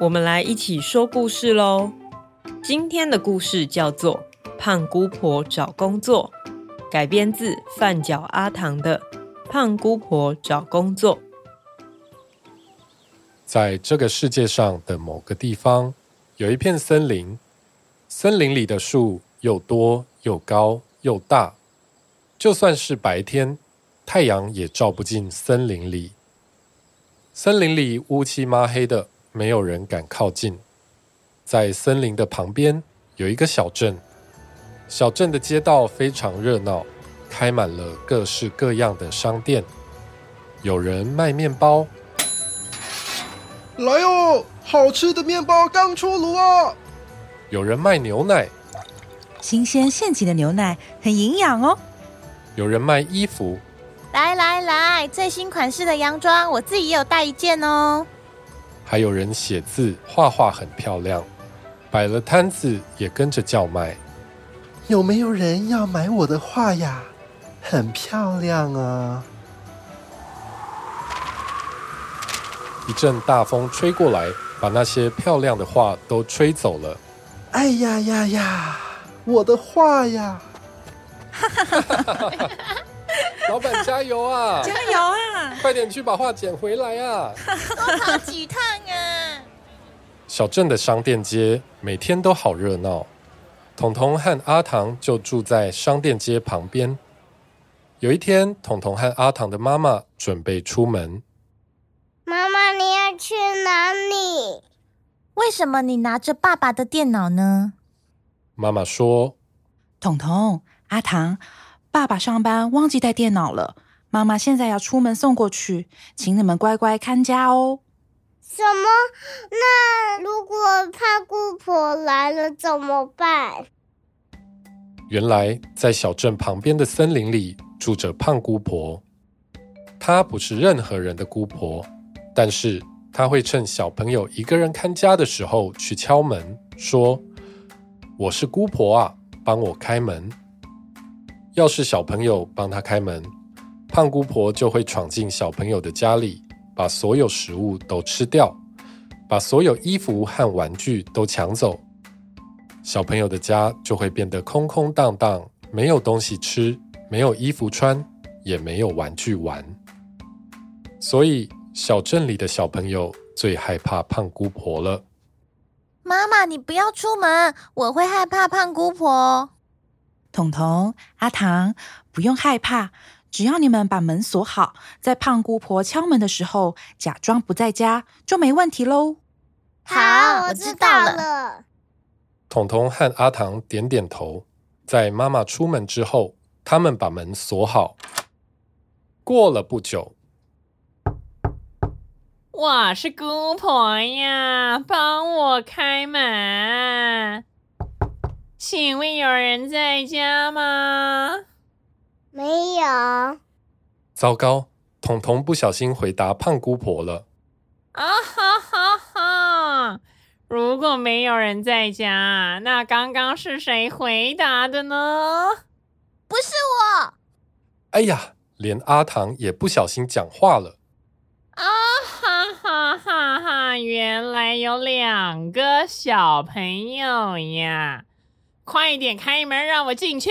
我们来一起说故事喽。今天的故事叫做《胖姑婆找工作》，改编自范脚阿唐的《胖姑婆找工作》。在这个世界上的某个地方，有一片森林，森林里的树又多又高又大，就算是白天，太阳也照不进森林里。森林里乌漆嘛黑的，没有人敢靠近。在森林的旁边有一个小镇，小镇的街道非常热闹，开满了各式各样的商店。有人卖面包，来哦，好吃的面包刚出炉啊！有人卖牛奶，新鲜现挤的牛奶很营养哦。有人卖衣服。来来来，最新款式的洋装，我自己也有带一件哦。还有人写字画画很漂亮，摆了摊子也跟着叫卖。有没有人要买我的画呀？很漂亮啊！一阵大风吹过来，把那些漂亮的画都吹走了。哎呀呀呀！我的画呀！哈哈哈哈哈！老板加油啊！加油啊！快点去把画捡回来啊！多跑几趟啊！小镇的商店街每天都好热闹。彤彤和阿唐就住在商店街旁边。有一天，彤彤和阿唐的妈妈准备出门。妈妈，你要去哪里？为什么你拿着爸爸的电脑呢？妈妈说：“彤彤，阿唐。”爸爸上班忘记带电脑了，妈妈现在要出门送过去，请你们乖乖看家哦。什么？那如果胖姑婆来了怎么办？原来在小镇旁边的森林里住着胖姑婆，她不是任何人的姑婆，但是她会趁小朋友一个人看家的时候去敲门，说：“我是姑婆啊，帮我开门。”要是小朋友帮他开门，胖姑婆就会闯进小朋友的家里，把所有食物都吃掉，把所有衣服和玩具都抢走，小朋友的家就会变得空空荡荡，没有东西吃，没有衣服穿，也没有玩具玩。所以，小镇里的小朋友最害怕胖姑婆了。妈妈，你不要出门，我会害怕胖姑婆。彤彤、阿唐，不用害怕，只要你们把门锁好，在胖姑婆敲门的时候假装不在家，就没问题喽。好，我知道了。彤彤和阿唐点点头，在妈妈出门之后，他们把门锁好。过了不久，我是姑婆呀，帮我开门。请问有人在家吗？没有。糟糕，彤彤不小心回答胖姑婆了。啊哈哈哈！如果没有人在家，那刚刚是谁回答的呢？不是我。哎呀，连阿唐也不小心讲话了。啊哈哈哈哈！原来有两个小朋友呀。快点开门，让我进去，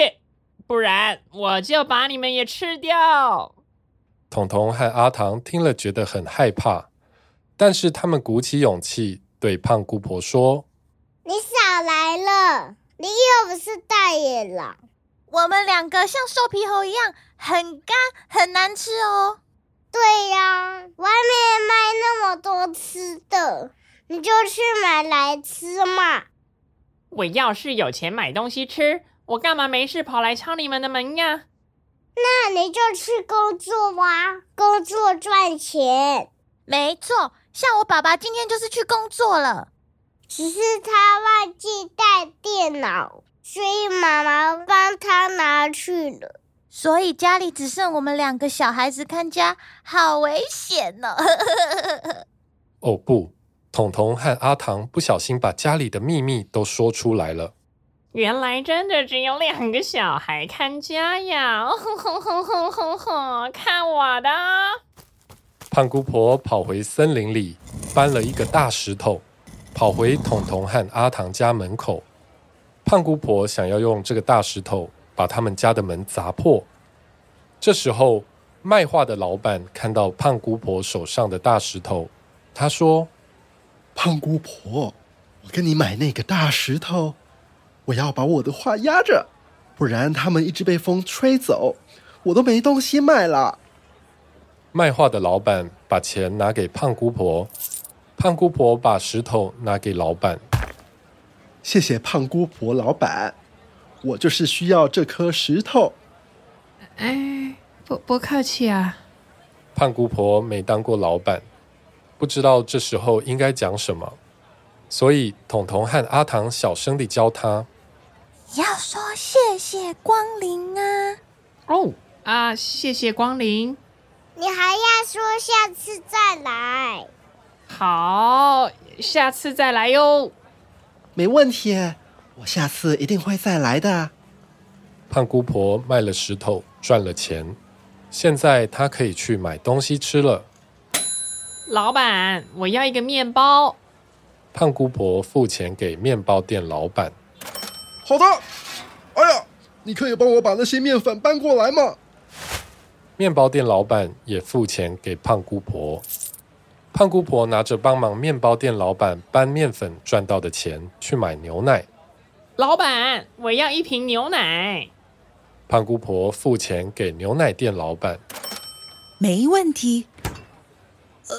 不然我就把你们也吃掉。彤彤和阿唐听了，觉得很害怕，但是他们鼓起勇气对胖姑婆说：“你少来了，你又不是大野狼。我们两个像瘦皮猴一样，很干，很难吃哦。”对呀，外面卖那么多吃的，你就去买来吃嘛。我要是有钱买东西吃，我干嘛没事跑来敲你们的门呀？那你就去工作吧，工作赚钱。没错，像我爸爸今天就是去工作了。只是他忘记带电脑，所以妈妈帮他拿去了。所以家里只剩我们两个小孩子看家，好危险呢！哦不，彤彤和阿唐不小心把家里的秘密都说出来了。原来真的只有两个小孩看家呀！哼哼哼哼哼哼，看我的！胖姑婆跑回森林里，搬了一个大石头，跑回彤彤和阿唐家门口。胖姑婆想要用这个大石头把他们家的门砸破。这时候，卖画的老板看到胖姑婆手上的大石头，他说：“胖姑婆，我跟你买那个大石头。”我要把我的画压着，不然他们一直被风吹走，我都没东西卖了。卖画的老板把钱拿给胖姑婆，胖姑婆把石头拿给老板。谢谢胖姑婆老板，我就是需要这颗石头。哎，不不客气啊。胖姑婆没当过老板，不知道这时候应该讲什么，所以彤彤和阿唐小声地教他。要说谢谢光临啊！哦啊，谢谢光临。你还要说下次再来。好，下次再来哟。没问题，我下次一定会再来的。胖姑婆卖了石头赚了钱，现在她可以去买东西吃了。老板，我要一个面包。胖姑婆付钱给面包店老板。好的，哎呀，你可以帮我把那些面粉搬过来吗？面包店老板也付钱给胖姑婆。胖姑婆拿着帮忙面包店老板搬面粉赚到的钱去买牛奶。老板，我要一瓶牛奶。胖姑婆付钱给牛奶店老板。没问题。呃，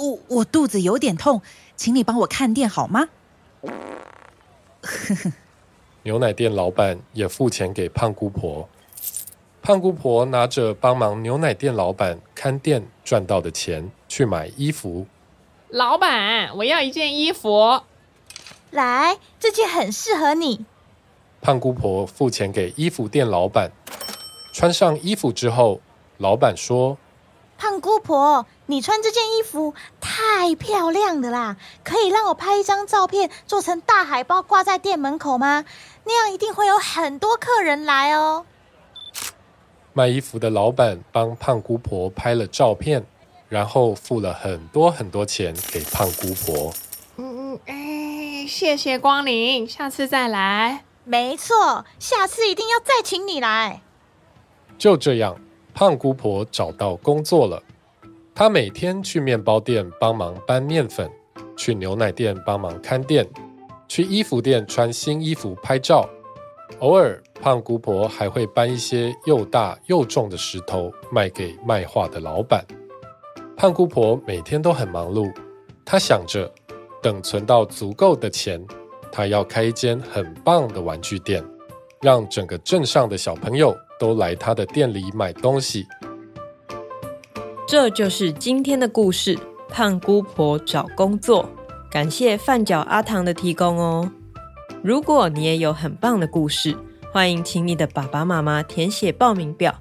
我我肚子有点痛，请你帮我看店好吗？呵呵。牛奶店老板也付钱给胖姑婆，胖姑婆拿着帮忙牛奶店老板看店赚到的钱去买衣服。老板，我要一件衣服。来，这件很适合你。胖姑婆付钱给衣服店老板，穿上衣服之后，老板说：“胖姑婆，你穿这件衣服太漂亮了啦，可以让我拍一张照片，做成大海报挂在店门口吗？”那样一定会有很多客人来哦。卖衣服的老板帮胖姑婆拍了照片，然后付了很多很多钱给胖姑婆。嗯嗯，哎，谢谢光临，下次再来。没错，下次一定要再请你来。就这样，胖姑婆找到工作了。她每天去面包店帮忙搬面粉，去牛奶店帮忙看店。去衣服店穿新衣服拍照，偶尔胖姑婆还会搬一些又大又重的石头卖给卖画的老板。胖姑婆每天都很忙碌，她想着等存到足够的钱，她要开一间很棒的玩具店，让整个镇上的小朋友都来他的店里买东西。这就是今天的故事：胖姑婆找工作。感谢饭脚阿唐的提供哦。如果你也有很棒的故事，欢迎请你的爸爸妈妈填写报名表，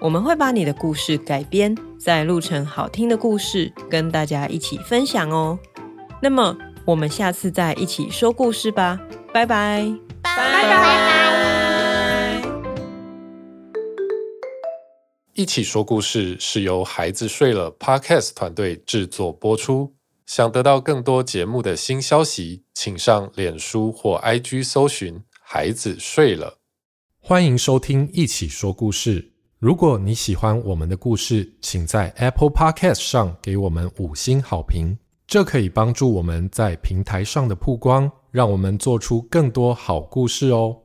我们会把你的故事改编，再录成好听的故事，跟大家一起分享哦。那么，我们下次再一起说故事吧，拜拜，拜拜。一起说故事是由孩子睡了 Podcast 团队制作播出。想得到更多节目的新消息，请上脸书或 IG 搜寻“孩子睡了”。欢迎收听《一起说故事》。如果你喜欢我们的故事，请在 Apple Podcast 上给我们五星好评，这可以帮助我们在平台上的曝光，让我们做出更多好故事哦。